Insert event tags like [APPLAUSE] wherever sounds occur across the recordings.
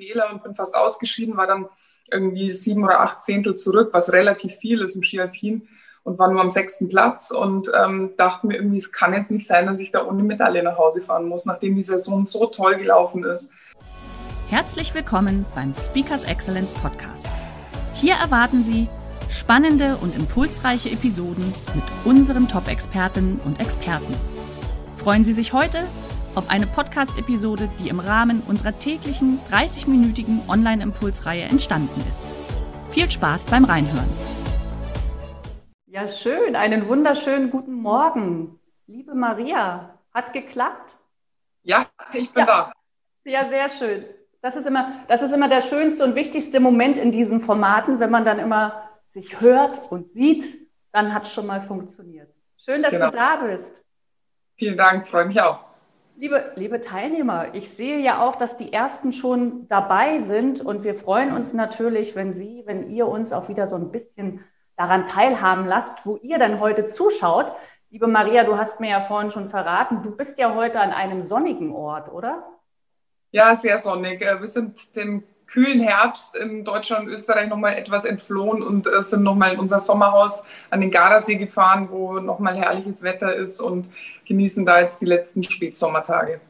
Fehler und bin fast ausgeschieden, war dann irgendwie sieben oder acht Zehntel zurück, was relativ viel ist im Ski Alpin und war nur am sechsten Platz und ähm, dachte mir irgendwie, es kann jetzt nicht sein, dass ich da ohne Medaille nach Hause fahren muss, nachdem die Saison so toll gelaufen ist. Herzlich willkommen beim Speakers Excellence Podcast. Hier erwarten Sie spannende und impulsreiche Episoden mit unseren Top-Expertinnen und Experten. Freuen Sie sich heute auf eine Podcast-Episode, die im Rahmen unserer täglichen 30-minütigen Online-Impulsreihe entstanden ist. Viel Spaß beim Reinhören. Ja, schön. Einen wunderschönen guten Morgen. Liebe Maria, hat geklappt? Ja, ich bin ja. da. Ja, sehr schön. Das ist, immer, das ist immer der schönste und wichtigste Moment in diesen Formaten, wenn man dann immer sich hört und sieht, dann hat es schon mal funktioniert. Schön, dass genau. du da bist. Vielen Dank, freue mich auch. Liebe, liebe Teilnehmer, ich sehe ja auch, dass die ersten schon dabei sind und wir freuen uns natürlich, wenn Sie, wenn ihr uns auch wieder so ein bisschen daran teilhaben lasst, wo ihr dann heute zuschaut. Liebe Maria, du hast mir ja vorhin schon verraten, du bist ja heute an einem sonnigen Ort, oder? Ja, sehr sonnig. Äh, wir sind dem kühlen Herbst in Deutschland und Österreich nochmal etwas entflohen und äh, sind nochmal in unser Sommerhaus an den Gardasee gefahren, wo nochmal herrliches Wetter ist und genießen da jetzt die letzten Spätsommertage.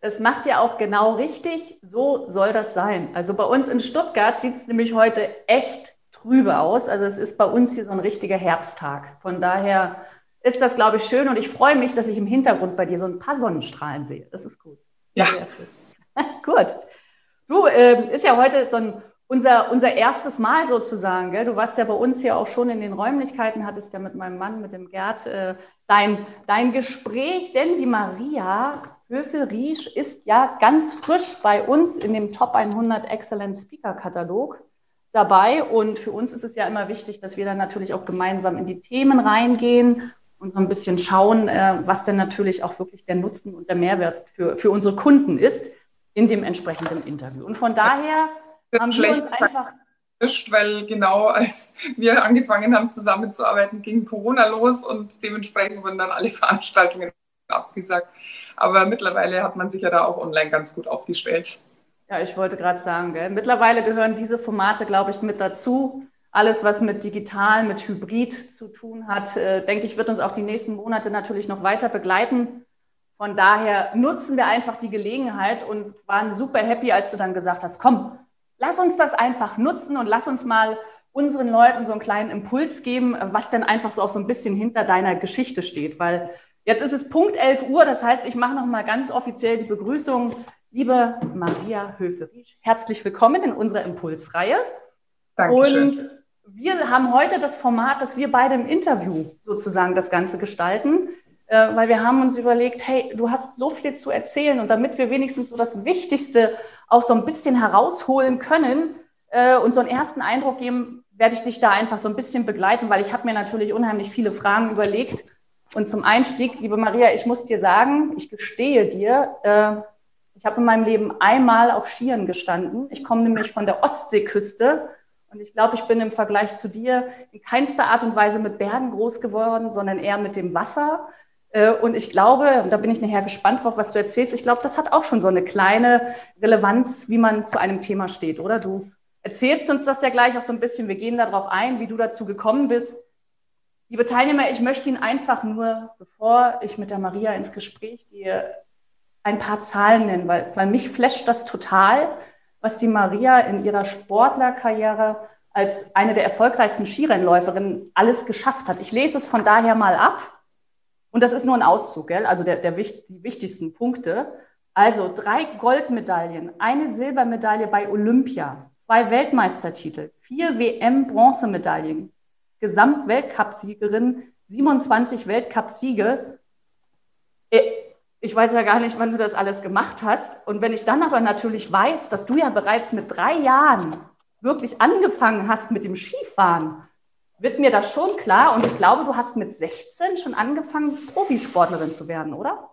Es macht ja auch genau richtig, so soll das sein. Also bei uns in Stuttgart sieht es nämlich heute echt trübe aus. Also es ist bei uns hier so ein richtiger Herbsttag. Von daher ist das, glaube ich, schön und ich freue mich, dass ich im Hintergrund bei dir so ein paar Sonnenstrahlen sehe. Das ist gut. Ja. [LAUGHS] gut. Du, äh, ist ja heute so ein, unser, unser erstes Mal sozusagen. Gell? Du warst ja bei uns hier auch schon in den Räumlichkeiten, hattest ja mit meinem Mann, mit dem Gerd, äh, dein, dein Gespräch, denn die Maria Höfel-Riesch ist ja ganz frisch bei uns in dem Top 100 Excellent Speaker Katalog dabei. Und für uns ist es ja immer wichtig, dass wir dann natürlich auch gemeinsam in die Themen reingehen und so ein bisschen schauen, äh, was denn natürlich auch wirklich der Nutzen und der Mehrwert für, für unsere Kunden ist in dem entsprechenden Interview. Und von daher haben wir uns einfach weil genau als wir angefangen haben zusammenzuarbeiten, ging Corona los und dementsprechend wurden dann alle [LAUGHS] Veranstaltungen abgesagt. Aber mittlerweile hat man sich ja da auch online ganz gut aufgestellt. Ja, ich wollte gerade sagen, gell? mittlerweile gehören diese Formate, glaube ich, mit dazu. Alles, was mit digital, mit Hybrid zu tun hat, äh, denke ich, wird uns auch die nächsten Monate natürlich noch weiter begleiten. Von daher nutzen wir einfach die Gelegenheit und waren super happy, als du dann gesagt hast, komm, lass uns das einfach nutzen und lass uns mal unseren Leuten so einen kleinen Impuls geben, was denn einfach so auch so ein bisschen hinter deiner Geschichte steht. Weil jetzt ist es Punkt 11 Uhr, das heißt, ich mache nochmal ganz offiziell die Begrüßung. Liebe Maria Höfe-Riesch, herzlich willkommen in unserer Impulsreihe. Dankeschön. Und wir haben heute das Format, dass wir beide im Interview sozusagen das Ganze gestalten. Äh, weil wir haben uns überlegt, hey, du hast so viel zu erzählen und damit wir wenigstens so das Wichtigste auch so ein bisschen herausholen können äh, und so einen ersten Eindruck geben, werde ich dich da einfach so ein bisschen begleiten, weil ich habe mir natürlich unheimlich viele Fragen überlegt. Und zum Einstieg, liebe Maria, ich muss dir sagen, ich gestehe dir, äh, ich habe in meinem Leben einmal auf Skiern gestanden. Ich komme nämlich von der Ostseeküste und ich glaube, ich bin im Vergleich zu dir in keinster Art und Weise mit Bergen groß geworden, sondern eher mit dem Wasser. Äh, und ich glaube, und da bin ich nachher gespannt drauf, was du erzählst, ich glaube, das hat auch schon so eine kleine Relevanz, wie man zu einem Thema steht, oder? Du erzählst uns das ja gleich auch so ein bisschen, wir gehen darauf ein, wie du dazu gekommen bist. Liebe Teilnehmer, ich möchte Ihnen einfach nur, bevor ich mit der Maria ins Gespräch gehe, ein paar Zahlen nennen, weil, weil mich flasht das total, was die Maria in ihrer Sportlerkarriere als eine der erfolgreichsten Skirennläuferinnen alles geschafft hat. Ich lese es von daher mal ab und das ist nur ein Auszug, gell? also der, der, die wichtigsten Punkte. Also drei Goldmedaillen, eine Silbermedaille bei Olympia, zwei Weltmeistertitel, vier WM-Bronzemedaillen, Gesamtweltcupsiegerin, 27 Weltcupsiege. Äh, ich weiß ja gar nicht, wann du das alles gemacht hast. Und wenn ich dann aber natürlich weiß, dass du ja bereits mit drei Jahren wirklich angefangen hast mit dem Skifahren, wird mir das schon klar. Und ich glaube, du hast mit 16 schon angefangen, Profisportlerin zu werden, oder?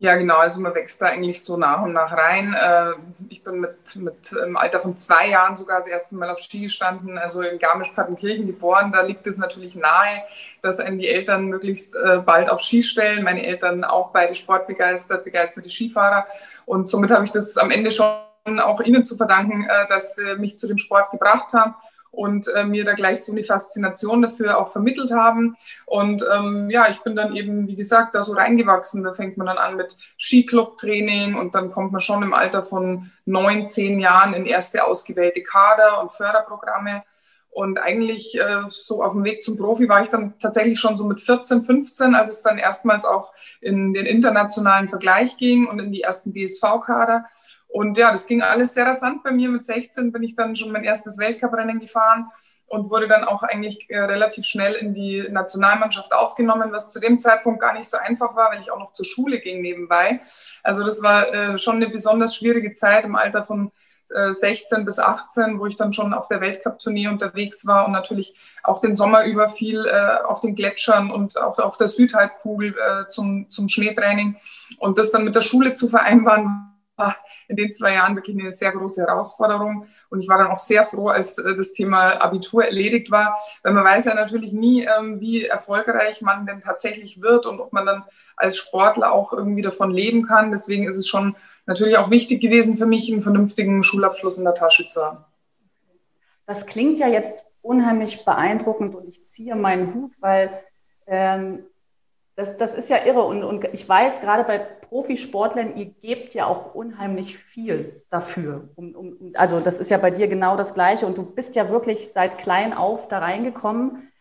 Ja, genau. Also man wächst da eigentlich so nach und nach rein. Äh, ich bin mit, mit im Alter von zwei Jahren sogar das erste Mal auf Ski gestanden, also in Garmisch-Partenkirchen geboren. Da liegt es natürlich nahe, dass einen die Eltern möglichst äh, bald auf Ski stellen. Meine Eltern auch beide sportbegeistert, begeisterte Skifahrer. Und somit habe ich das am Ende schon auch ihnen zu verdanken, äh, dass sie mich zu dem Sport gebracht haben und äh, mir da gleich so eine Faszination dafür auch vermittelt haben. Und ähm, ja, ich bin dann eben, wie gesagt, da so reingewachsen. Da fängt man dann an mit Skiclub-Training und dann kommt man schon im Alter von neun, zehn Jahren in erste ausgewählte Kader und Förderprogramme. Und eigentlich äh, so auf dem Weg zum Profi war ich dann tatsächlich schon so mit 14, 15, als es dann erstmals auch in den internationalen Vergleich ging und in die ersten DSV-Kader. Und ja, das ging alles sehr rasant bei mir. Mit 16 bin ich dann schon mein erstes Weltcuprennen gefahren und wurde dann auch eigentlich äh, relativ schnell in die Nationalmannschaft aufgenommen, was zu dem Zeitpunkt gar nicht so einfach war, weil ich auch noch zur Schule ging nebenbei. Also das war äh, schon eine besonders schwierige Zeit im Alter von 16 äh, bis 18, wo ich dann schon auf der Weltcup-Tournee unterwegs war und natürlich auch den Sommer über viel auf den Gletschern und auch auf der Südhalbkugel zum, zum Schneetraining. Und das dann mit der Schule zu vereinbaren, war in den zwei Jahren wirklich eine sehr große Herausforderung. Und ich war dann auch sehr froh, als äh, das Thema Abitur erledigt war, weil man weiß ja natürlich nie, ähm, wie erfolgreich man denn tatsächlich wird und ob man dann als Sportler auch irgendwie davon leben kann. Deswegen ist es schon natürlich auch wichtig gewesen für mich, einen vernünftigen Schulabschluss in der Tasche zu haben. Das klingt ja jetzt unheimlich beeindruckend und ich ziehe meinen Hut, weil ähm, das, das ist ja irre. Und, und ich weiß, gerade bei Profisportlern, ihr gebt ja auch unheimlich viel dafür. Um, um, also das ist ja bei dir genau das Gleiche. Und du bist ja wirklich seit klein auf da reingekommen.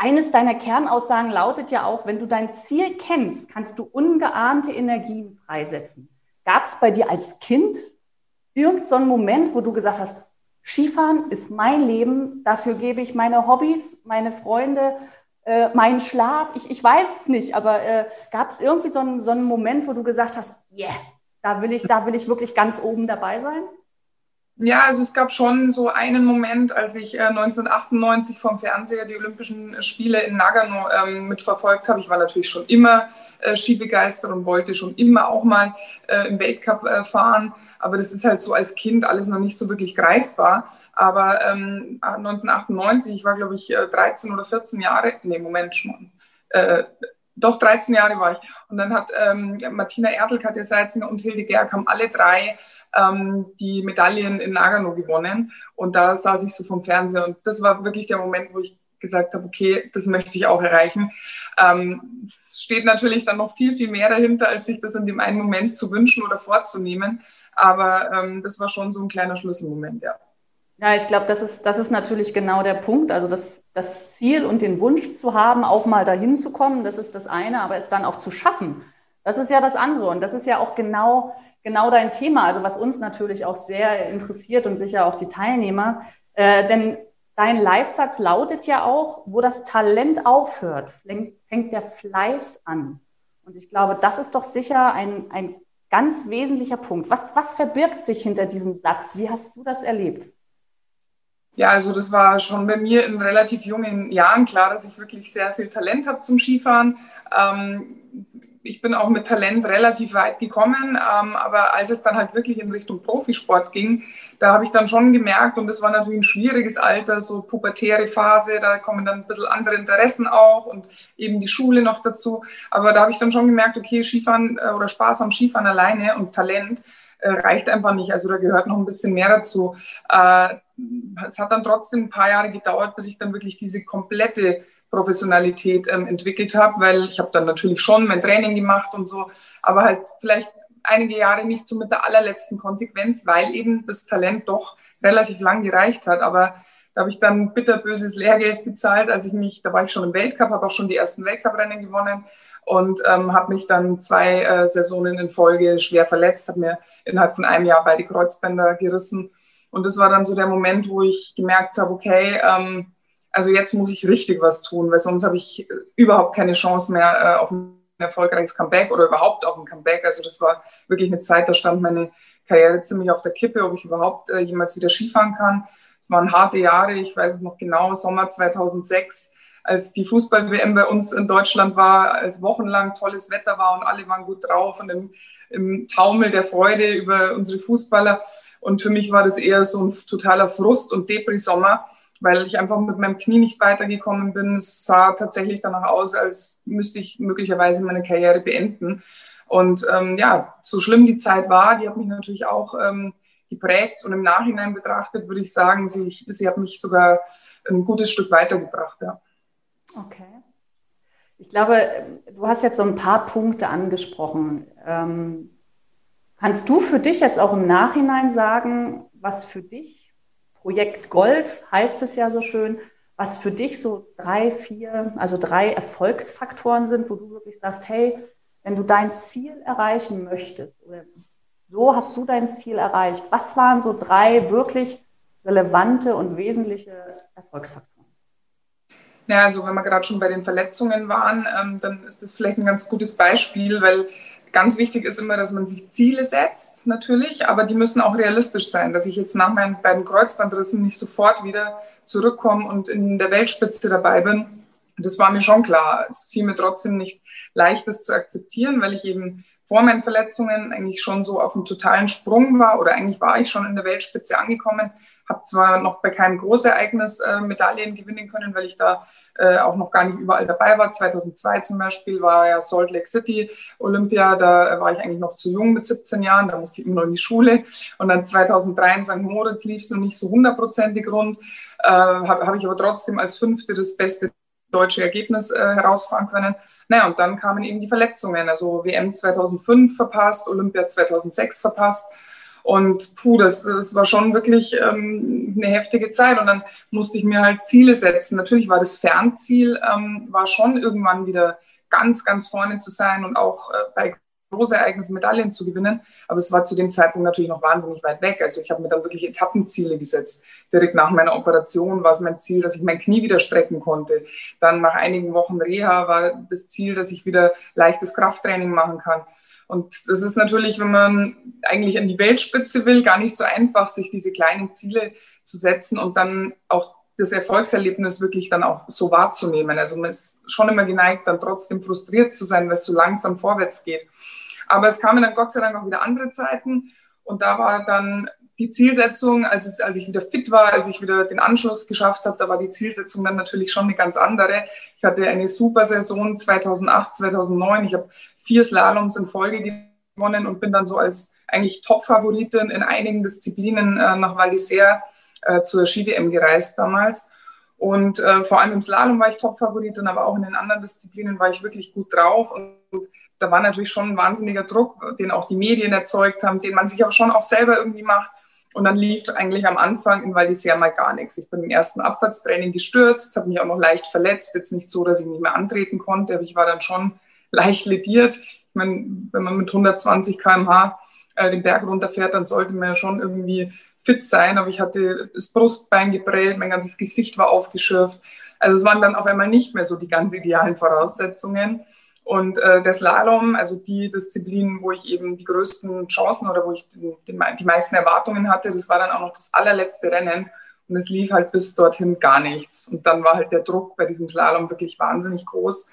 Eines deiner Kernaussagen lautet ja auch, wenn du dein Ziel kennst, kannst du ungeahnte Energien freisetzen. Gab es bei dir als Kind irgendeinen so Moment, wo du gesagt hast, Skifahren ist mein Leben, dafür gebe ich meine Hobbys, meine Freunde, äh, meinen Schlaf? Ich, ich weiß es nicht, aber äh, gab es irgendwie so einen, so einen Moment, wo du gesagt hast, yeah, da will ich, da will ich wirklich ganz oben dabei sein? Ja, also es gab schon so einen Moment, als ich äh, 1998 vom Fernseher die Olympischen Spiele in Nagano ähm, mitverfolgt habe. Ich war natürlich schon immer äh, skibegeistert und wollte schon immer auch mal äh, im Weltcup äh, fahren. Aber das ist halt so als Kind alles noch nicht so wirklich greifbar. Aber ähm, 1998, ich war glaube ich 13 äh, oder 14 Jahre, nee, Moment schon, äh, doch 13 Jahre war ich. Und dann hat ähm, Martina Erdl, Katja Seitzinger und Hilde Gerg haben alle drei ähm, die Medaillen in Nagano gewonnen. Und da saß ich so vom Fernseher und das war wirklich der Moment, wo ich gesagt habe, okay, das möchte ich auch erreichen. Ähm, es steht natürlich dann noch viel, viel mehr dahinter, als sich das in dem einen Moment zu wünschen oder vorzunehmen. Aber ähm, das war schon so ein kleiner Schlüsselmoment, ja. Ja, ich glaube, das ist, das ist natürlich genau der Punkt. Also das, das Ziel und den Wunsch zu haben, auch mal dahin zu kommen, das ist das eine, aber es dann auch zu schaffen, das ist ja das andere. Und das ist ja auch genau, genau dein Thema, also was uns natürlich auch sehr interessiert und sicher auch die Teilnehmer. Äh, denn dein Leitsatz lautet ja auch, wo das Talent aufhört, fängt der Fleiß an. Und ich glaube, das ist doch sicher ein, ein ganz wesentlicher Punkt. Was, was verbirgt sich hinter diesem Satz? Wie hast du das erlebt? Ja, also das war schon bei mir in relativ jungen Jahren klar, dass ich wirklich sehr viel Talent habe zum Skifahren. Ähm, ich bin auch mit Talent relativ weit gekommen, ähm, aber als es dann halt wirklich in Richtung Profisport ging, da habe ich dann schon gemerkt, und das war natürlich ein schwieriges Alter, so pubertäre Phase, da kommen dann ein bisschen andere Interessen auch und eben die Schule noch dazu. Aber da habe ich dann schon gemerkt, okay, Skifahren äh, oder Spaß am Skifahren alleine und Talent äh, reicht einfach nicht. Also da gehört noch ein bisschen mehr dazu. Äh, es hat dann trotzdem ein paar Jahre gedauert, bis ich dann wirklich diese komplette Professionalität ähm, entwickelt habe, weil ich habe dann natürlich schon mein Training gemacht und so, aber halt vielleicht einige Jahre nicht so mit der allerletzten Konsequenz, weil eben das Talent doch relativ lang gereicht hat. Aber da habe ich dann bitterböses Lehrgeld bezahlt, als ich mich, da war ich schon im Weltcup, habe auch schon die ersten Weltcuprennen gewonnen und ähm, habe mich dann zwei äh, Saisonen in Folge schwer verletzt, habe mir innerhalb von einem Jahr beide Kreuzbänder gerissen und das war dann so der Moment, wo ich gemerkt habe, okay, ähm, also jetzt muss ich richtig was tun, weil sonst habe ich überhaupt keine Chance mehr, äh, auf dem erfolgreiches Comeback oder überhaupt auf ein Comeback. Also das war wirklich eine Zeit, da stand meine Karriere ziemlich auf der Kippe, ob ich überhaupt äh, jemals wieder Skifahren kann. Es waren harte Jahre, ich weiß es noch genau, Sommer 2006, als die Fußball-WM bei uns in Deutschland war, als wochenlang tolles Wetter war und alle waren gut drauf und im, im Taumel der Freude über unsere Fußballer. Und für mich war das eher so ein totaler Frust- und Depri-Sommer weil ich einfach mit meinem Knie nicht weitergekommen bin. Es sah tatsächlich danach aus, als müsste ich möglicherweise meine Karriere beenden. Und ähm, ja, so schlimm die Zeit war, die hat mich natürlich auch ähm, geprägt. Und im Nachhinein betrachtet würde ich sagen, sie, sie hat mich sogar ein gutes Stück weitergebracht. Ja. Okay. Ich glaube, du hast jetzt so ein paar Punkte angesprochen. Ähm, kannst du für dich jetzt auch im Nachhinein sagen, was für dich Projekt Gold heißt es ja so schön, was für dich so drei, vier, also drei Erfolgsfaktoren sind, wo du wirklich sagst, hey, wenn du dein Ziel erreichen möchtest oder so hast du dein Ziel erreicht, was waren so drei wirklich relevante und wesentliche Erfolgsfaktoren? Ja, also wenn wir gerade schon bei den Verletzungen waren, ähm, dann ist das vielleicht ein ganz gutes Beispiel, weil Ganz wichtig ist immer, dass man sich Ziele setzt, natürlich, aber die müssen auch realistisch sein, dass ich jetzt nach meinen beiden Kreuzbandrissen nicht sofort wieder zurückkomme und in der Weltspitze dabei bin. Das war mir schon klar. Es fiel mir trotzdem nicht leicht, das zu akzeptieren, weil ich eben vor meinen Verletzungen eigentlich schon so auf einem totalen Sprung war oder eigentlich war ich schon in der Weltspitze angekommen, habe zwar noch bei keinem Großereignis äh, Medaillen gewinnen können, weil ich da äh, auch noch gar nicht überall dabei war. 2002 zum Beispiel war ja Salt Lake City Olympia, da war ich eigentlich noch zu jung mit 17 Jahren, da musste ich immer noch in die Schule. Und dann 2003 in St. Moritz lief es noch nicht so hundertprozentig rund, äh, habe hab ich aber trotzdem als Fünfte das beste deutsche Ergebnis äh, herausfahren können. Naja, und dann kamen eben die Verletzungen. Also WM 2005 verpasst, Olympia 2006 verpasst. Und puh, das, das war schon wirklich ähm, eine heftige Zeit. Und dann musste ich mir halt Ziele setzen. Natürlich war das Fernziel, ähm, war schon irgendwann wieder ganz, ganz vorne zu sein und auch äh, bei Großereignissen Medaillen zu gewinnen. Aber es war zu dem Zeitpunkt natürlich noch wahnsinnig weit weg. Also ich habe mir dann wirklich Etappenziele gesetzt. Direkt nach meiner Operation war es mein Ziel, dass ich mein Knie wieder strecken konnte. Dann nach einigen Wochen Reha war das Ziel, dass ich wieder leichtes Krafttraining machen kann. Und das ist natürlich, wenn man eigentlich an die Weltspitze will, gar nicht so einfach, sich diese kleinen Ziele zu setzen und dann auch das Erfolgserlebnis wirklich dann auch so wahrzunehmen. Also man ist schon immer geneigt, dann trotzdem frustriert zu sein, weil es so langsam vorwärts geht. Aber es kamen dann Gott sei Dank auch wieder andere Zeiten. Und da war dann die Zielsetzung, als, es, als ich wieder fit war, als ich wieder den Anschluss geschafft habe, da war die Zielsetzung dann natürlich schon eine ganz andere. Ich hatte eine super Saison 2008, 2009. Ich habe vier Slaloms in Folge gewonnen und bin dann so als eigentlich Top-Favoritin in einigen Disziplinen äh, nach Val äh, zur Ski-WM gereist damals. Und äh, vor allem im Slalom war ich Top-Favoritin, aber auch in den anderen Disziplinen war ich wirklich gut drauf. Und da war natürlich schon ein wahnsinniger Druck, den auch die Medien erzeugt haben, den man sich auch schon auch selber irgendwie macht. Und dann lief eigentlich am Anfang in Val d'Isère mal gar nichts. Ich bin im ersten Abfahrtstraining gestürzt, habe mich auch noch leicht verletzt. Jetzt nicht so, dass ich nicht mehr antreten konnte, aber ich war dann schon [LAUGHS] leicht lediert. Ich meine, wenn man mit 120 km/h äh, den Berg runterfährt, dann sollte man ja schon irgendwie fit sein. Aber ich hatte das Brustbein geprellt, mein ganzes Gesicht war aufgeschürft. Also es waren dann auf einmal nicht mehr so die ganz idealen Voraussetzungen. Und äh, der Slalom, also die Disziplin, wo ich eben die größten Chancen oder wo ich den, den, die meisten Erwartungen hatte, das war dann auch noch das allerletzte Rennen. Und es lief halt bis dorthin gar nichts. Und dann war halt der Druck bei diesem Slalom wirklich wahnsinnig groß.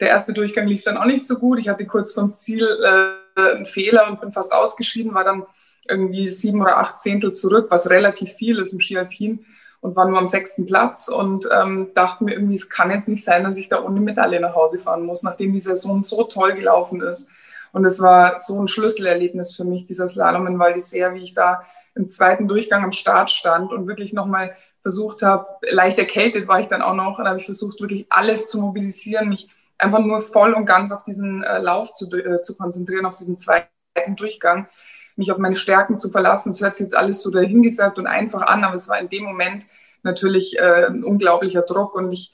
Der erste Durchgang lief dann auch nicht so gut. Ich hatte kurz vom Ziel äh, einen Fehler und bin fast ausgeschieden, war dann irgendwie sieben oder acht Zehntel zurück, was relativ viel ist im Ski Alpin und war nur am sechsten Platz und ähm, dachte mir irgendwie, es kann jetzt nicht sein, dass ich da ohne Medaille nach Hause fahren muss, nachdem die Saison so toll gelaufen ist. Und es war so ein Schlüsselerlebnis für mich, dieser Slalom in Val d'Isère, wie ich da im zweiten Durchgang am Start stand und wirklich nochmal versucht habe, leicht erkältet war ich dann auch noch, und habe ich versucht, wirklich alles zu mobilisieren, mich einfach nur voll und ganz auf diesen äh, Lauf zu, äh, zu konzentrieren, auf diesen zweiten Durchgang mich auf meine Stärken zu verlassen. Es hört sich jetzt alles so dahingesagt und einfach an, aber es war in dem Moment natürlich äh, ein unglaublicher Druck und ich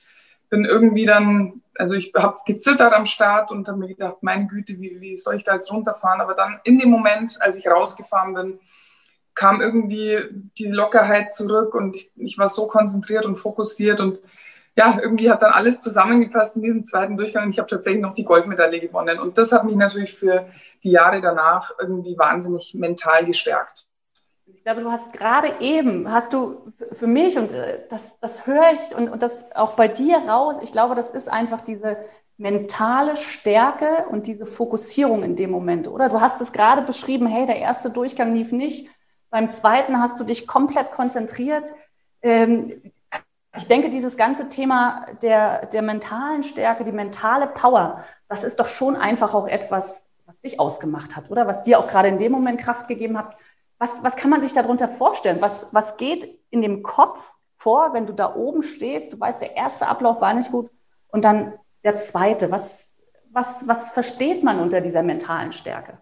bin irgendwie dann, also ich habe gezittert am Start und habe mir gedacht, meine Güte, wie, wie soll ich da jetzt runterfahren? Aber dann in dem Moment, als ich rausgefahren bin, kam irgendwie die Lockerheit zurück und ich, ich war so konzentriert und fokussiert und ja, irgendwie hat dann alles zusammengepasst in diesem zweiten Durchgang und ich habe tatsächlich noch die Goldmedaille gewonnen. Und das hat mich natürlich für die Jahre danach irgendwie wahnsinnig mental gestärkt. Ich glaube, du hast gerade eben, hast du für mich, und äh, das, das höre ich und, und das auch bei dir raus, ich glaube, das ist einfach diese mentale Stärke und diese Fokussierung in dem Moment, oder? Du hast es gerade beschrieben, hey, der erste Durchgang lief nicht, beim zweiten hast du dich komplett konzentriert. Ähm, ich denke, dieses ganze Thema der, der mentalen Stärke, die mentale Power, das ist doch schon einfach auch etwas, was dich ausgemacht hat, oder? Was dir auch gerade in dem Moment Kraft gegeben hat. Was, was kann man sich darunter vorstellen? Was, was geht in dem Kopf vor, wenn du da oben stehst? Du weißt, der erste Ablauf war nicht gut und dann der zweite. Was, was, was versteht man unter dieser mentalen Stärke?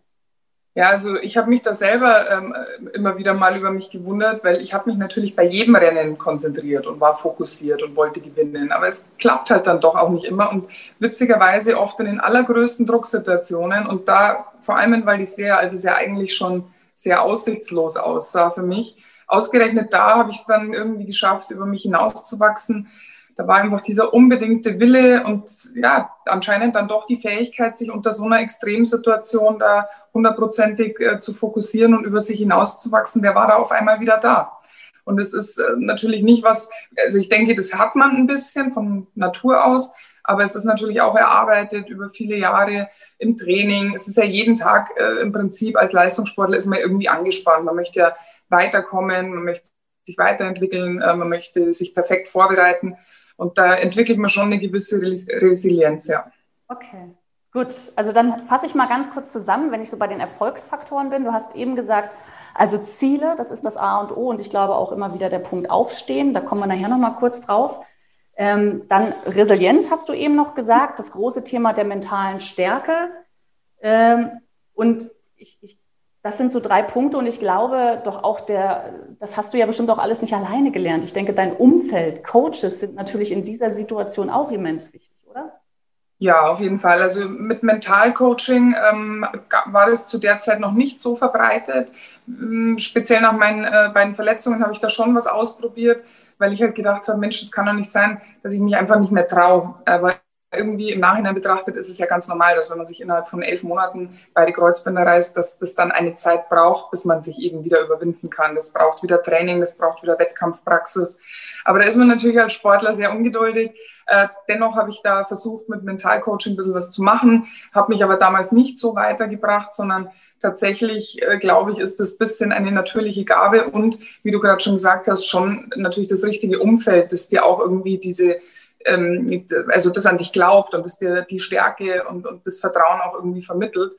Ja, also ich habe mich da selber ähm, immer wieder mal über mich gewundert, weil ich habe mich natürlich bei jedem Rennen konzentriert und war fokussiert und wollte gewinnen. Aber es klappt halt dann doch auch nicht immer und witzigerweise oft in den allergrößten Drucksituationen und da vor allem, weil die sehr, also es ja eigentlich schon sehr aussichtslos aussah für mich. Ausgerechnet da habe ich es dann irgendwie geschafft, über mich hinauszuwachsen da war einfach dieser unbedingte Wille und ja, anscheinend dann doch die Fähigkeit, sich unter so einer Extremsituation da hundertprozentig äh, zu fokussieren und über sich hinauszuwachsen, der war da auf einmal wieder da. Und es ist äh, natürlich nicht was, also ich denke, das hat man ein bisschen von Natur aus, aber es ist natürlich auch erarbeitet über viele Jahre im Training. Es ist ja jeden Tag äh, im Prinzip als Leistungssportler ist man irgendwie angespannt. Man möchte ja weiterkommen, man möchte sich weiterentwickeln, äh, man möchte sich perfekt vorbereiten. Und da entwickelt man schon eine gewisse Resilienz, ja. Okay, gut. Also dann fasse ich mal ganz kurz zusammen, wenn ich so bei den Erfolgsfaktoren bin. Du hast eben gesagt, also Ziele, das ist das A und O und ich glaube auch immer wieder der Punkt Aufstehen. Da kommen wir nachher nochmal kurz drauf. Ähm, dann Resilienz hast du eben noch gesagt, das große Thema der mentalen Stärke. Ähm, und ich, ich das sind so drei Punkte und ich glaube doch auch der, das hast du ja bestimmt auch alles nicht alleine gelernt. Ich denke, dein Umfeld, Coaches sind natürlich in dieser Situation auch immens wichtig, oder? Ja, auf jeden Fall. Also mit Mentalcoaching ähm, war das zu der Zeit noch nicht so verbreitet. Ähm, speziell nach meinen äh, beiden Verletzungen habe ich da schon was ausprobiert, weil ich halt gedacht habe, Mensch, das kann doch nicht sein, dass ich mich einfach nicht mehr traue. Äh, irgendwie im Nachhinein betrachtet ist es ja ganz normal, dass wenn man sich innerhalb von elf Monaten beide Kreuzbänder reißt, dass das dann eine Zeit braucht, bis man sich eben wieder überwinden kann. Das braucht wieder Training, das braucht wieder Wettkampfpraxis. Aber da ist man natürlich als Sportler sehr ungeduldig. Äh, dennoch habe ich da versucht, mit Mentalcoaching ein bisschen was zu machen, habe mich aber damals nicht so weitergebracht, sondern tatsächlich, äh, glaube ich, ist das bisschen eine natürliche Gabe und, wie du gerade schon gesagt hast, schon natürlich das richtige Umfeld, das dir auch irgendwie diese also das an dich glaubt und das dir die Stärke und, und das Vertrauen auch irgendwie vermittelt.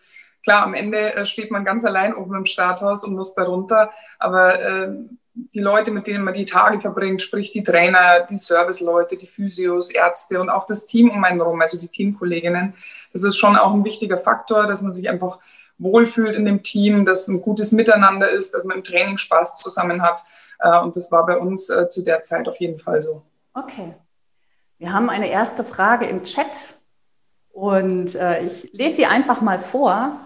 Klar, am Ende äh, steht man ganz allein oben im Starthaus und muss darunter, aber äh, die Leute, mit denen man die Tage verbringt, sprich die Trainer, die Serviceleute, die Physios, Ärzte und auch das Team um einen herum, also die Teamkolleginnen, das ist schon auch ein wichtiger Faktor, dass man sich einfach wohlfühlt in dem Team, dass ein gutes Miteinander ist, dass man im Training Spaß zusammen hat. Äh, und das war bei uns äh, zu der Zeit auf jeden Fall so. Okay, wir haben eine erste Frage im Chat und äh, ich lese sie einfach mal vor.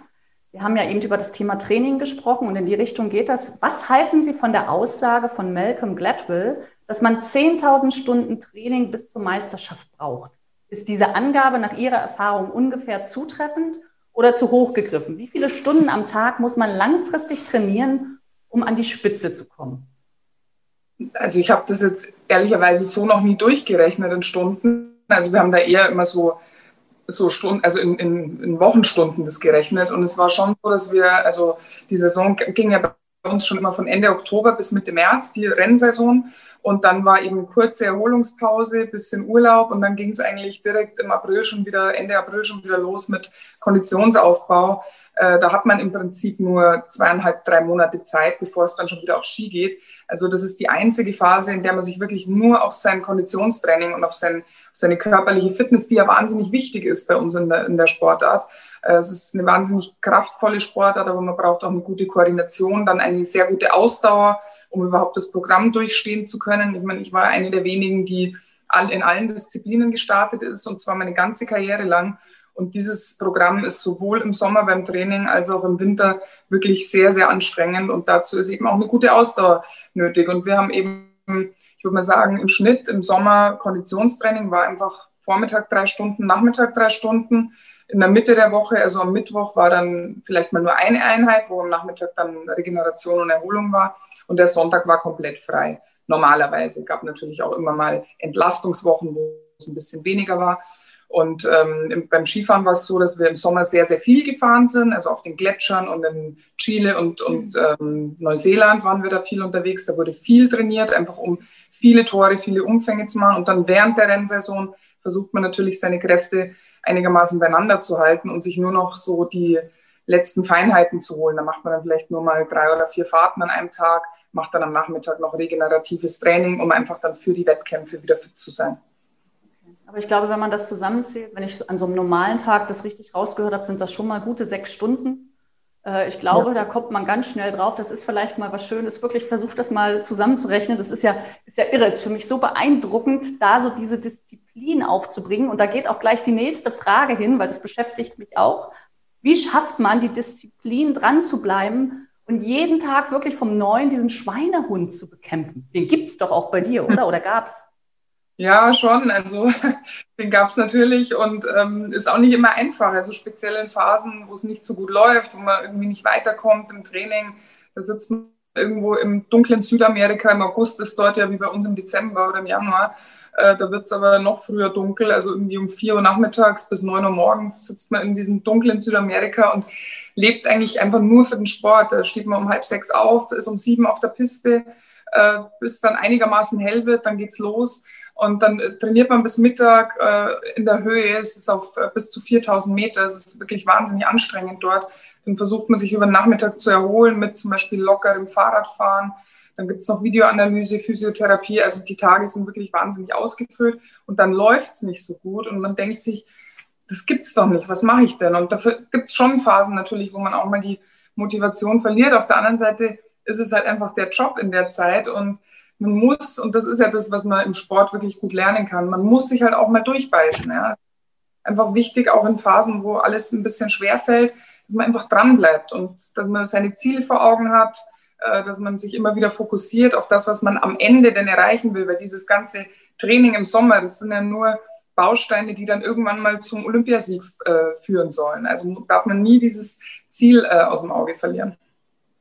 Wir haben ja eben über das Thema Training gesprochen und in die Richtung geht das. Was halten Sie von der Aussage von Malcolm Gladwell, dass man 10.000 Stunden Training bis zur Meisterschaft braucht? Ist diese Angabe nach Ihrer Erfahrung ungefähr zutreffend oder zu hoch gegriffen? Wie viele Stunden am Tag muss man langfristig trainieren, um an die Spitze zu kommen? Also ich habe das jetzt ehrlicherweise so noch nie durchgerechnet in Stunden. Also wir haben da eher immer so, so Stunden, also in, in, in Wochenstunden das gerechnet. Und es war schon so, dass wir, also die Saison ging ja bei uns schon immer von Ende Oktober bis Mitte März, die Rennsaison. Und dann war eben kurze Erholungspause, bisschen Urlaub und dann ging es eigentlich direkt im April schon wieder, Ende April schon wieder los mit Konditionsaufbau. Äh, da hat man im Prinzip nur zweieinhalb, drei Monate Zeit, bevor es dann schon wieder auf Ski geht. Also das ist die einzige Phase, in der man sich wirklich nur auf sein Konditionstraining und auf, sein, auf seine körperliche Fitness, die ja wahnsinnig wichtig ist bei uns in der, in der Sportart. Äh, es ist eine wahnsinnig kraftvolle Sportart, aber man braucht auch eine gute Koordination, dann eine sehr gute Ausdauer, um überhaupt das Programm durchstehen zu können. Ich meine, ich war eine der wenigen, die in allen Disziplinen gestartet ist, und zwar meine ganze Karriere lang. Und dieses Programm ist sowohl im Sommer beim Training als auch im Winter wirklich sehr, sehr anstrengend. Und dazu ist eben auch eine gute Ausdauer nötig. Und wir haben eben, ich würde mal sagen, im Schnitt im Sommer Konditionstraining war einfach Vormittag drei Stunden, Nachmittag drei Stunden. In der Mitte der Woche, also am Mittwoch, war dann vielleicht mal nur eine Einheit, wo am Nachmittag dann Regeneration und Erholung war. Und der Sonntag war komplett frei. Normalerweise gab natürlich auch immer mal Entlastungswochen, wo es ein bisschen weniger war. Und ähm, beim Skifahren war es so, dass wir im Sommer sehr, sehr viel gefahren sind, also auf den Gletschern und in Chile und, und ähm, Neuseeland waren wir da viel unterwegs. Da wurde viel trainiert, einfach um viele Tore, viele Umfänge zu machen. Und dann während der Rennsaison versucht man natürlich seine Kräfte einigermaßen beieinander zu halten und sich nur noch so die letzten Feinheiten zu holen. Da macht man dann vielleicht nur mal drei oder vier Fahrten an einem Tag, macht dann am Nachmittag noch regeneratives Training, um einfach dann für die Wettkämpfe wieder fit zu sein. Aber ich glaube, wenn man das zusammenzählt, wenn ich an so einem normalen Tag das richtig rausgehört habe, sind das schon mal gute sechs Stunden. Äh, ich glaube, ja. da kommt man ganz schnell drauf. Das ist vielleicht mal was Schönes. Wirklich versucht das mal zusammenzurechnen. Das ist ja, ist ja irre. Ist für mich so beeindruckend, da so diese Disziplin aufzubringen. Und da geht auch gleich die nächste Frage hin, weil das beschäftigt mich auch. Wie schafft man die Disziplin dran zu bleiben und jeden Tag wirklich vom Neuen diesen Schweinehund zu bekämpfen? Den gibt es doch auch bei dir, oder? [LAUGHS] Oder gab es? Ja, schon. Also [LAUGHS] den gab es natürlich und ähm, ist auch nicht immer einfach. Also speziell in Phasen, wo es nicht so gut läuft, wo man irgendwie nicht weiterkommt im Training. Da sitzt man irgendwo im dunklen Südamerika. Im August ist dort ja wie bei uns im Dezember oder im Januar. Äh, da wird es aber noch früher dunkel. Also irgendwie um 4 Uhr nachmittags bis 9 Uhr morgens sitzt man in diesem dunklen Südamerika und lebt eigentlich einfach nur für den Sport. Da steht man um halb sechs auf, ist um sieben auf der Piste, äh, bis dann einigermaßen hell wird, dann geht's los. Und dann äh, trainiert man bis Mittag äh, in der Höhe. Es ist auf äh, bis zu 4000 Meter. Es ist wirklich wahnsinnig anstrengend dort. Dann versucht man sich über den Nachmittag zu erholen mit zum Beispiel lockerem Fahrradfahren. Dann gibt es noch Videoanalyse, Physiotherapie. Also die Tage sind wirklich wahnsinnig ausgefüllt. Und dann läuft es nicht so gut. Und man denkt sich, das gibt's doch nicht. Was mache ich denn? Und dafür gibt es schon Phasen natürlich, wo man auch mal die Motivation verliert. Auf der anderen Seite ist es halt einfach der Job in der Zeit. Und man muss, und das ist ja das, was man im Sport wirklich gut lernen kann, man muss sich halt auch mal durchbeißen. Ja. Einfach wichtig, auch in Phasen, wo alles ein bisschen schwer fällt, dass man einfach dran bleibt und dass man seine Ziele vor Augen hat, äh, dass man sich immer wieder fokussiert auf das, was man am Ende denn erreichen will, weil dieses ganze Training im Sommer, das sind ja nur Bausteine, die dann irgendwann mal zum Olympiasieg äh, führen sollen. Also darf man nie dieses Ziel äh, aus dem Auge verlieren.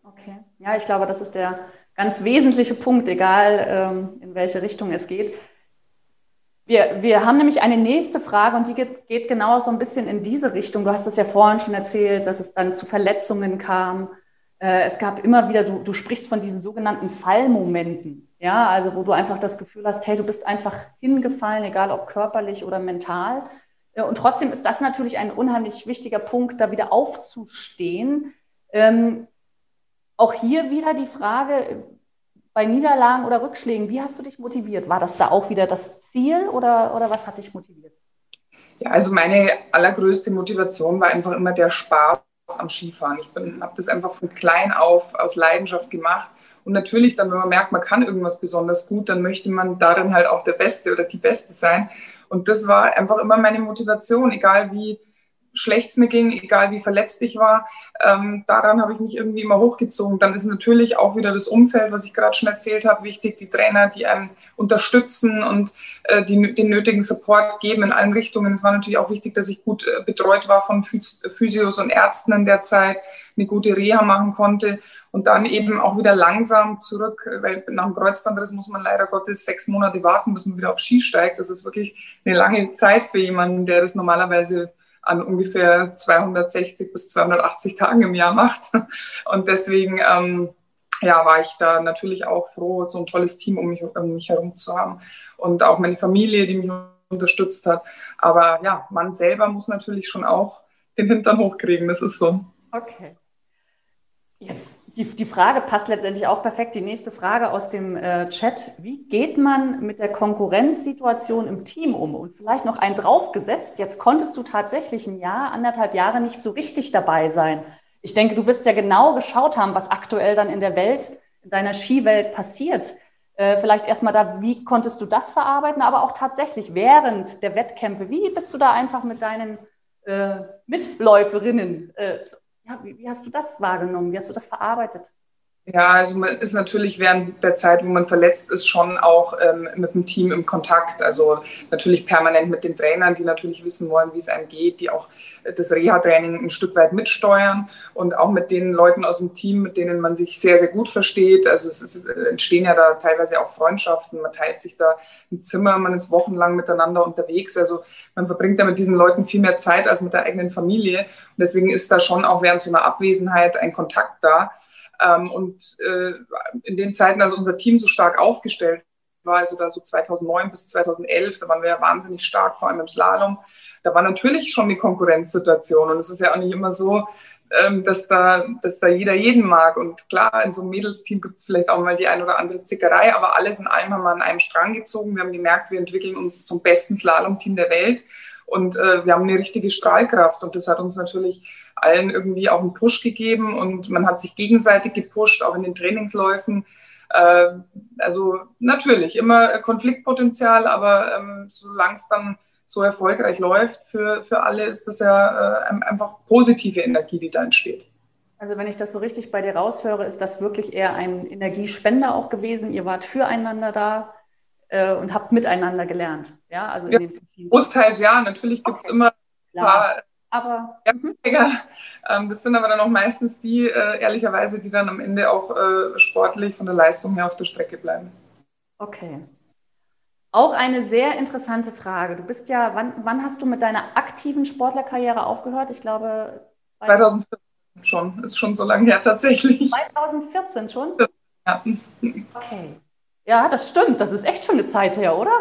Okay, ja, ich glaube, das ist der ganz wesentliche Punkt, egal ähm, in welche Richtung es geht. Wir, wir haben nämlich eine nächste Frage und die geht, geht genau so ein bisschen in diese Richtung. Du hast es ja vorhin schon erzählt, dass es dann zu Verletzungen kam. Äh, es gab immer wieder, du, du sprichst von diesen sogenannten Fallmomenten, ja, also wo du einfach das Gefühl hast, hey, du bist einfach hingefallen, egal ob körperlich oder mental. Äh, und trotzdem ist das natürlich ein unheimlich wichtiger Punkt, da wieder aufzustehen. Ähm, auch hier wieder die Frage, bei Niederlagen oder Rückschlägen, wie hast du dich motiviert? War das da auch wieder das Ziel oder, oder was hat dich motiviert? Ja, also meine allergrößte Motivation war einfach immer der Spaß am Skifahren. Ich habe das einfach von klein auf aus Leidenschaft gemacht. Und natürlich dann, wenn man merkt, man kann irgendwas besonders gut, dann möchte man darin halt auch der Beste oder die Beste sein. Und das war einfach immer meine Motivation, egal wie schlecht es mir ging, egal wie verletzt ich war. Ähm, daran habe ich mich irgendwie immer hochgezogen. Dann ist natürlich auch wieder das Umfeld, was ich gerade schon erzählt habe, wichtig. Die Trainer, die einen unterstützen und äh, die, den nötigen Support geben in allen Richtungen. Es war natürlich auch wichtig, dass ich gut äh, betreut war von Physios und Ärzten in der Zeit, eine gute Reha machen konnte und dann eben auch wieder langsam zurück, weil nach dem Kreuzbandriss muss man leider Gottes sechs Monate warten, bis man wieder auf Ski steigt. Das ist wirklich eine lange Zeit für jemanden, der das normalerweise an ungefähr 260 bis 280 Tagen im Jahr macht. Und deswegen ähm, ja, war ich da natürlich auch froh, so ein tolles Team um mich, um mich herum zu haben. Und auch meine Familie, die mich unterstützt hat. Aber ja, man selber muss natürlich schon auch den Hintern hochkriegen, das ist so. Okay. Jetzt die, die Frage passt letztendlich auch perfekt. Die nächste Frage aus dem äh, Chat. Wie geht man mit der Konkurrenzsituation im Team um? Und vielleicht noch ein draufgesetzt. Jetzt konntest du tatsächlich ein Jahr, anderthalb Jahre nicht so richtig dabei sein. Ich denke, du wirst ja genau geschaut haben, was aktuell dann in der Welt, in deiner Skiwelt passiert. Äh, vielleicht erstmal da, wie konntest du das verarbeiten, aber auch tatsächlich während der Wettkämpfe, wie bist du da einfach mit deinen äh, Mitläuferinnen äh, ja, wie, wie, hast du das wahrgenommen? Wie hast du das verarbeitet? Ja, also man ist natürlich während der Zeit, wo man verletzt ist, schon auch ähm, mit dem Team im Kontakt. Also natürlich permanent mit den Trainern, die natürlich wissen wollen, wie es einem geht, die auch das Reha-Training ein Stück weit mitsteuern und auch mit den Leuten aus dem Team, mit denen man sich sehr, sehr gut versteht. Also es, ist, es entstehen ja da teilweise auch Freundschaften, man teilt sich da ein Zimmer, man ist wochenlang miteinander unterwegs. Also man verbringt da mit diesen Leuten viel mehr Zeit als mit der eigenen Familie. Und deswegen ist da schon auch während so einer Abwesenheit ein Kontakt da. Ähm, und äh, in den Zeiten, als unser Team so stark aufgestellt war, also da so 2009 bis 2011, da waren wir ja wahnsinnig stark, vor allem im Slalom da war natürlich schon die Konkurrenzsituation. Und es ist ja auch nicht immer so, ähm, dass, da, dass da jeder jeden mag. Und klar, in so einem Mädelsteam gibt es vielleicht auch mal die ein oder andere Zickerei, aber alles in allem haben wir an einem Strang gezogen. Wir haben gemerkt, wir entwickeln uns zum besten Slalom-Team der Welt. Und äh, wir haben eine richtige Strahlkraft. Und das hat uns natürlich allen irgendwie auch einen Push gegeben. Und man hat sich gegenseitig gepusht, auch in den Trainingsläufen. Äh, also natürlich immer Konfliktpotenzial, aber ähm, solange es dann so erfolgreich läuft, für, für alle ist das ja äh, einfach positive Energie, die da entsteht. Also wenn ich das so richtig bei dir raushöre, ist das wirklich eher ein Energiespender auch gewesen. Ihr wart füreinander da äh, und habt miteinander gelernt. Ja, also ja, Großteils ja, natürlich gibt es okay. immer ein paar aber ähm, das sind aber dann auch meistens die, äh, ehrlicherweise, die dann am Ende auch äh, sportlich von der Leistung her auf der Strecke bleiben. Okay. Auch eine sehr interessante Frage. Du bist ja, wann, wann hast du mit deiner aktiven Sportlerkarriere aufgehört? Ich glaube 2014 schon, ist schon so lange her tatsächlich. 2014 schon? Ja. Okay. Ja, das stimmt. Das ist echt schon eine Zeit her, oder?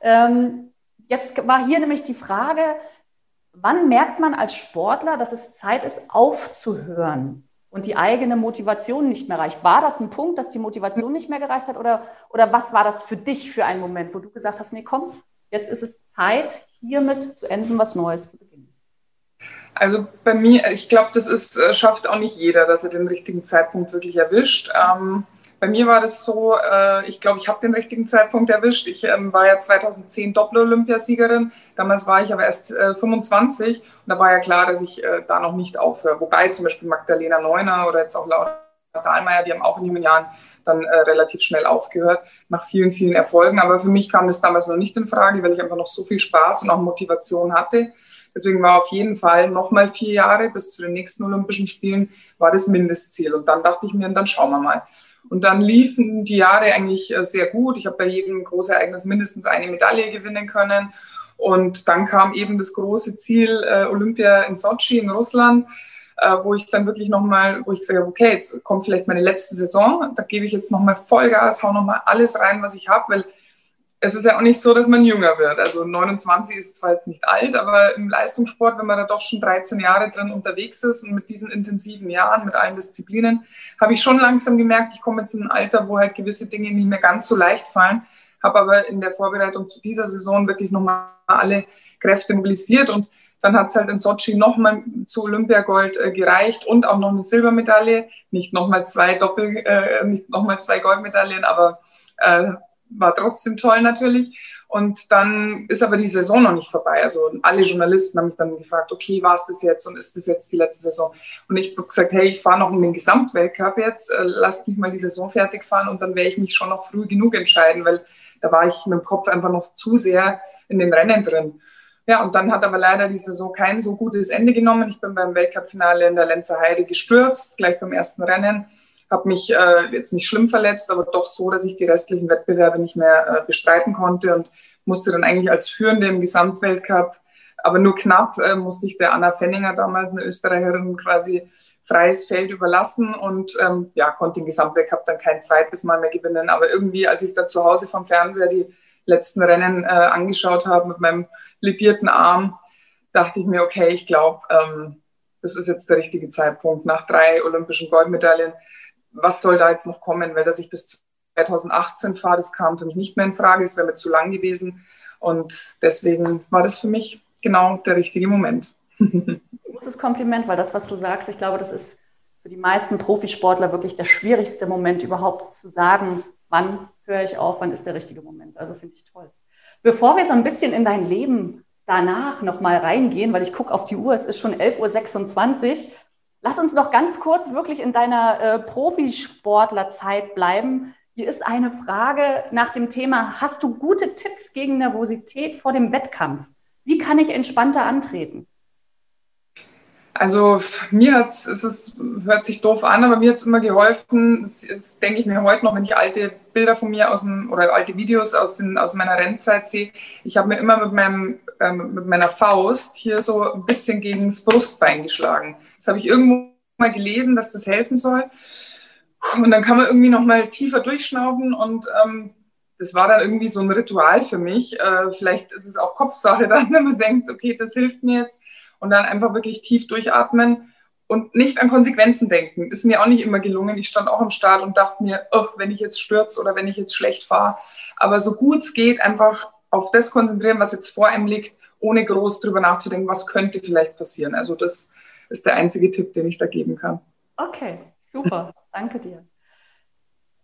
Ähm, jetzt war hier nämlich die Frage, wann merkt man als Sportler, dass es Zeit ist, aufzuhören? Und die eigene Motivation nicht mehr reicht. War das ein Punkt, dass die Motivation nicht mehr gereicht hat oder, oder was war das für dich für einen Moment, wo du gesagt hast, nee, komm, jetzt ist es Zeit, hiermit zu enden, was Neues zu beginnen? Also bei mir, ich glaube, das ist, äh, schafft auch nicht jeder, dass er den richtigen Zeitpunkt wirklich erwischt. Ähm, bei mir war das so, äh, ich glaube, ich habe den richtigen Zeitpunkt erwischt. Ich ähm, war ja 2010 Doppel-Olympiasiegerin. Damals war ich aber erst äh, 25 und da war ja klar, dass ich äh, da noch nicht aufhöre. Wobei zum Beispiel Magdalena Neuner oder jetzt auch Laura Dahlmeier, die haben auch in jungen Jahren dann äh, relativ schnell aufgehört, nach vielen, vielen Erfolgen. Aber für mich kam das damals noch nicht in Frage, weil ich einfach noch so viel Spaß und auch Motivation hatte. Deswegen war auf jeden Fall nochmal vier Jahre bis zu den nächsten Olympischen Spielen war das Mindestziel. Und dann dachte ich mir, dann schauen wir mal. Und dann liefen die Jahre eigentlich äh, sehr gut. Ich habe bei jedem Großereignis mindestens eine Medaille gewinnen können. Und dann kam eben das große Ziel äh, Olympia in Sochi in Russland, äh, wo ich dann wirklich nochmal, wo ich gesagt habe, okay, jetzt kommt vielleicht meine letzte Saison, da gebe ich jetzt nochmal Vollgas, hau nochmal alles rein, was ich habe, weil es ist ja auch nicht so, dass man jünger wird. Also 29 ist zwar jetzt nicht alt, aber im Leistungssport, wenn man da doch schon 13 Jahre drin unterwegs ist und mit diesen intensiven Jahren, mit allen Disziplinen, habe ich schon langsam gemerkt, ich komme jetzt in ein Alter, wo halt gewisse Dinge nicht mehr ganz so leicht fallen. Habe aber in der Vorbereitung zu dieser Saison wirklich nochmal alle Kräfte mobilisiert und dann hat es halt in Sochi nochmal zu Olympiagold äh, gereicht und auch noch eine Silbermedaille. Nicht nochmal zwei Doppel, äh, nicht nochmal zwei Goldmedaillen, aber äh, war trotzdem toll natürlich. Und dann ist aber die Saison noch nicht vorbei. Also alle Journalisten haben mich dann gefragt, okay, war es das jetzt und ist das jetzt die letzte Saison? Und ich habe gesagt, hey, ich fahre noch in den Gesamtweltcup jetzt, äh, lasst mich mal die Saison fertig fahren und dann werde ich mich schon noch früh genug entscheiden, weil da war ich mit dem Kopf einfach noch zu sehr in den Rennen drin. Ja, und dann hat aber leider die Saison kein so gutes Ende genommen. Ich bin beim Weltcup-Finale in der Lenzer Heide gestürzt, gleich beim ersten Rennen habe mich äh, jetzt nicht schlimm verletzt, aber doch so, dass ich die restlichen Wettbewerbe nicht mehr äh, bestreiten konnte und musste dann eigentlich als Führende im Gesamtweltcup, aber nur knapp, äh, musste ich der Anna Fenninger, damals eine Österreicherin, quasi freies Feld überlassen und ähm, ja, konnte den Gesamtweltcup dann kein zweites Mal mehr gewinnen. Aber irgendwie, als ich da zu Hause vom Fernseher die letzten Rennen äh, angeschaut habe mit meinem lidierten Arm, dachte ich mir, okay, ich glaube, ähm, das ist jetzt der richtige Zeitpunkt. Nach drei olympischen Goldmedaillen was soll da jetzt noch kommen, weil dass ich bis 2018 fahre, das kam für mich nicht mehr in Frage, es wäre mir zu lang gewesen und deswegen war das für mich genau der richtige Moment. [LAUGHS] Großes Kompliment, weil das, was du sagst, ich glaube, das ist für die meisten Profisportler wirklich der schwierigste Moment überhaupt zu sagen, wann höre ich auf, wann ist der richtige Moment. Also finde ich toll. Bevor wir so ein bisschen in dein Leben danach nochmal reingehen, weil ich gucke auf die Uhr, es ist schon 11.26 Uhr, Lass uns noch ganz kurz wirklich in deiner äh, Profisportlerzeit bleiben. Hier ist eine Frage nach dem Thema, hast du gute Tipps gegen Nervosität vor dem Wettkampf? Wie kann ich entspannter antreten? Also mir hat es, es hört sich doof an, aber mir hat es immer geholfen, das, das, denke ich mir heute noch, wenn ich alte Bilder von mir aus dem, oder alte Videos aus, den, aus meiner Rennzeit sehe, ich habe mir immer mit, meinem, ähm, mit meiner Faust hier so ein bisschen gegen das Brustbein geschlagen. Das habe ich irgendwo mal gelesen, dass das helfen soll. Und dann kann man irgendwie noch mal tiefer durchschnaufen und ähm, das war dann irgendwie so ein Ritual für mich. Äh, vielleicht ist es auch Kopfsache [LAUGHS] dann, wenn man denkt, okay, das hilft mir jetzt und dann einfach wirklich tief durchatmen und nicht an Konsequenzen denken. Ist mir auch nicht immer gelungen. Ich stand auch am Start und dachte mir, oh, wenn ich jetzt stürze oder wenn ich jetzt schlecht fahre. Aber so gut es geht, einfach auf das konzentrieren, was jetzt vor einem liegt, ohne groß drüber nachzudenken, was könnte vielleicht passieren. Also das ist der einzige Tipp, den ich da geben kann. Okay, super. [LAUGHS] Danke dir.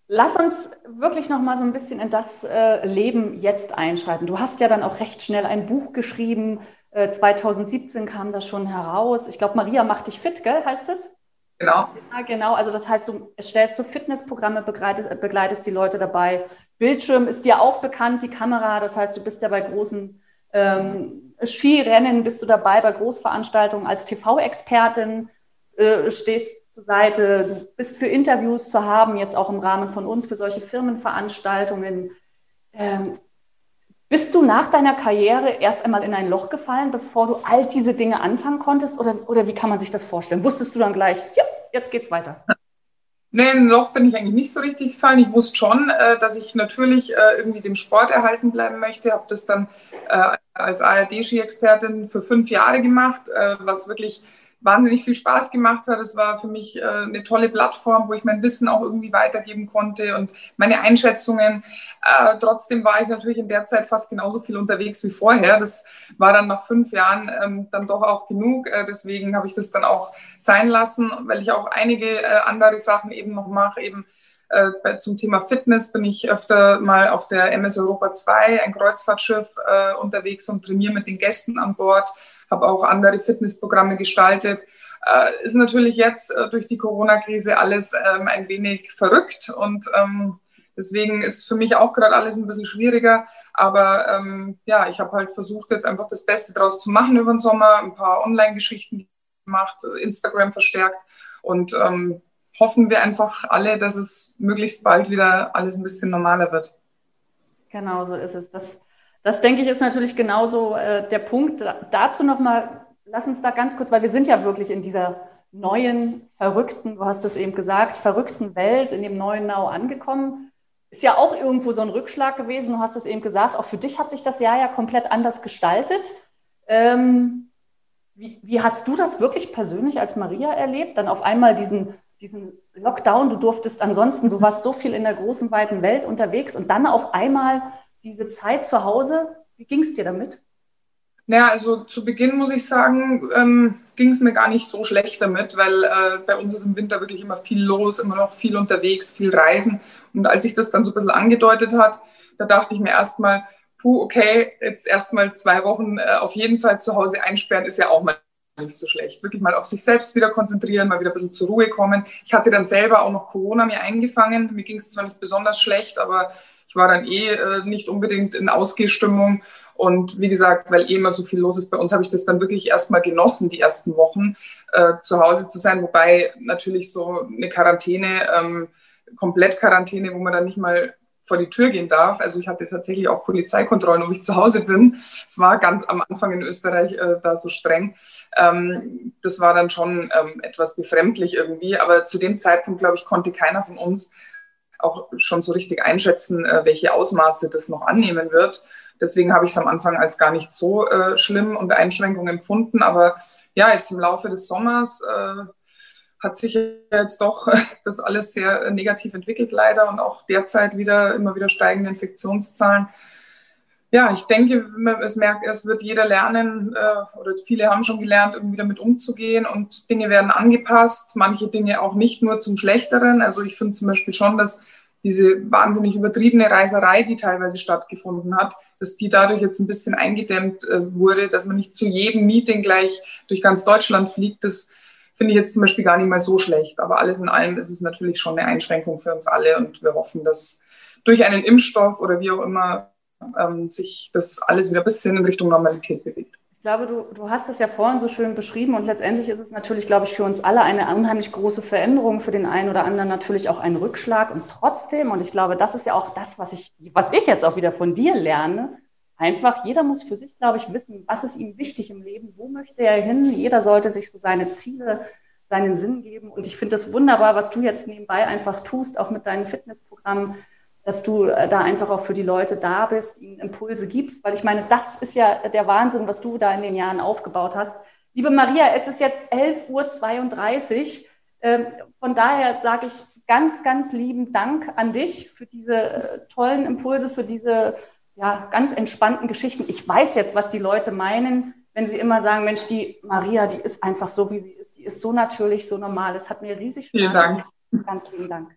Lass uns wirklich noch mal so ein bisschen in das äh, Leben jetzt einschreiten. Du hast ja dann auch recht schnell ein Buch geschrieben 2017 äh, kam das schon heraus. Ich glaube, Maria macht dich fit, gell, heißt es? Genau. Ja, genau. Also das heißt, du stellst so Fitnessprogramme, begleitest, begleitest die Leute dabei. Bildschirm ist dir auch bekannt, die Kamera. Das heißt, du bist ja bei großen ähm, Skirennen, bist du dabei, bei Großveranstaltungen als TV-Expertin, äh, stehst zur Seite, du bist für Interviews zu haben, jetzt auch im Rahmen von uns, für solche Firmenveranstaltungen. Ähm, bist du nach deiner Karriere erst einmal in ein Loch gefallen, bevor du all diese Dinge anfangen konntest? Oder, oder wie kann man sich das vorstellen? Wusstest du dann gleich, ja, jetzt geht's weiter? Nee, in ein Loch bin ich eigentlich nicht so richtig gefallen. Ich wusste schon, äh, dass ich natürlich äh, irgendwie dem Sport erhalten bleiben möchte. Habe das dann äh, als ARD-Ski-Expertin für fünf Jahre gemacht, was wirklich wahnsinnig viel Spaß gemacht hat. Es war für mich äh, eine tolle Plattform, wo ich mein Wissen auch irgendwie weitergeben konnte und meine Einschätzungen. Äh, trotzdem war ich natürlich in der Zeit fast genauso viel unterwegs wie vorher. Das war dann nach fünf Jahren ähm, dann doch auch genug. Äh, deswegen habe ich das dann auch sein lassen, weil ich auch einige äh, andere Sachen eben noch mache. Eben äh, zum Thema Fitness bin ich öfter mal auf der MS Europa 2, ein Kreuzfahrtschiff, äh, unterwegs und trainiere mit den Gästen an Bord habe auch andere Fitnessprogramme gestaltet. Äh, ist natürlich jetzt äh, durch die Corona-Krise alles ähm, ein wenig verrückt und ähm, deswegen ist für mich auch gerade alles ein bisschen schwieriger. Aber ähm, ja, ich habe halt versucht, jetzt einfach das Beste daraus zu machen über den Sommer, ein paar Online-Geschichten gemacht, Instagram verstärkt und ähm, hoffen wir einfach alle, dass es möglichst bald wieder alles ein bisschen normaler wird. Genau so ist es. Das das denke ich ist natürlich genauso äh, der Punkt. Dazu nochmal, lass uns da ganz kurz, weil wir sind ja wirklich in dieser neuen, verrückten, du hast es eben gesagt, verrückten Welt, in dem neuen Now angekommen. Ist ja auch irgendwo so ein Rückschlag gewesen. Du hast es eben gesagt, auch für dich hat sich das Jahr ja komplett anders gestaltet. Ähm, wie, wie, hast du das wirklich persönlich als Maria erlebt? Dann auf einmal diesen, diesen Lockdown, du durftest ansonsten, du warst so viel in der großen, weiten Welt unterwegs und dann auf einmal diese Zeit zu Hause, wie ging es dir damit? Naja, also zu Beginn muss ich sagen, ähm, ging es mir gar nicht so schlecht damit, weil äh, bei uns ist im Winter wirklich immer viel los, immer noch viel unterwegs, viel Reisen. Und als sich das dann so ein bisschen angedeutet hat, da dachte ich mir erstmal, puh, okay, jetzt erstmal zwei Wochen äh, auf jeden Fall zu Hause einsperren, ist ja auch mal nicht so schlecht. Wirklich mal auf sich selbst wieder konzentrieren, mal wieder ein bisschen zur Ruhe kommen. Ich hatte dann selber auch noch Corona mir eingefangen. Mir ging es zwar nicht besonders schlecht, aber ich war dann eh äh, nicht unbedingt in Ausgehstimmung. Und wie gesagt, weil eh immer so viel los ist bei uns, habe ich das dann wirklich erstmal genossen, die ersten Wochen äh, zu Hause zu sein. Wobei natürlich so eine Quarantäne, ähm, komplett Quarantäne, wo man dann nicht mal vor die Tür gehen darf. Also ich hatte tatsächlich auch Polizeikontrollen, ob ich zu Hause bin. Es war ganz am Anfang in Österreich äh, da so streng. Ähm, das war dann schon ähm, etwas befremdlich irgendwie. Aber zu dem Zeitpunkt, glaube ich, konnte keiner von uns auch schon so richtig einschätzen, äh, welche Ausmaße das noch annehmen wird. Deswegen habe ich es am Anfang als gar nicht so äh, schlimm und Einschränkung empfunden. Aber ja, jetzt im Laufe des Sommers äh, hat sich jetzt doch [LAUGHS] das alles sehr negativ entwickelt, leider, und auch derzeit wieder immer wieder steigende Infektionszahlen. Ja, ich denke, es merkt, es wird jeder lernen, äh, oder viele haben schon gelernt, irgendwie damit umzugehen und Dinge werden angepasst, manche Dinge auch nicht nur zum Schlechteren. Also ich finde zum Beispiel schon, dass diese wahnsinnig übertriebene Reiserei, die teilweise stattgefunden hat, dass die dadurch jetzt ein bisschen eingedämmt äh, wurde, dass man nicht zu jedem Meeting gleich durch ganz Deutschland fliegt. Das finde ich jetzt zum Beispiel gar nicht mal so schlecht. Aber alles in allem ist es natürlich schon eine Einschränkung für uns alle und wir hoffen, dass durch einen Impfstoff oder wie auch immer ähm, sich das alles wieder ein bisschen in Richtung Normalität bewegt. Ich glaube, du, du hast es ja vorhin so schön beschrieben und letztendlich ist es natürlich, glaube ich, für uns alle eine unheimlich große Veränderung, für den einen oder anderen natürlich auch ein Rückschlag. Und trotzdem, und ich glaube, das ist ja auch das, was ich, was ich jetzt auch wieder von dir lerne, einfach, jeder muss für sich, glaube ich, wissen, was ist ihm wichtig im Leben, wo möchte er hin, jeder sollte sich so seine Ziele, seinen Sinn geben. Und ich finde das wunderbar, was du jetzt nebenbei einfach tust, auch mit deinen Fitnessprogrammen, dass du äh, da einfach auch für die Leute da bist, ihnen Impulse gibst, weil ich meine, das ist ja der Wahnsinn, was du da in den Jahren aufgebaut hast. Liebe Maria, es ist jetzt 11.32 Uhr. Ähm, von daher sage ich ganz, ganz lieben Dank an dich für diese äh, tollen Impulse, für diese ja, ganz entspannten Geschichten. Ich weiß jetzt, was die Leute meinen, wenn sie immer sagen, Mensch, die Maria, die ist einfach so, wie sie ist. Die ist so natürlich, so normal. Es hat mir riesig Spaß Vielen Dank. Ganz lieben Dank.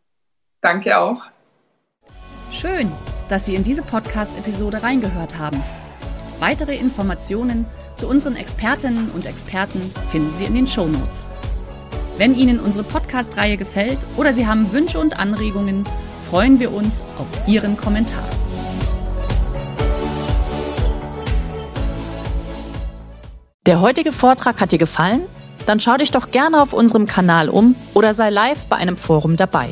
Danke auch. Schön, dass Sie in diese Podcast-Episode reingehört haben. Weitere Informationen zu unseren Expertinnen und Experten finden Sie in den Show Notes. Wenn Ihnen unsere Podcast-Reihe gefällt oder Sie haben Wünsche und Anregungen, freuen wir uns auf Ihren Kommentar. Der heutige Vortrag hat dir gefallen? Dann schau dich doch gerne auf unserem Kanal um oder sei live bei einem Forum dabei.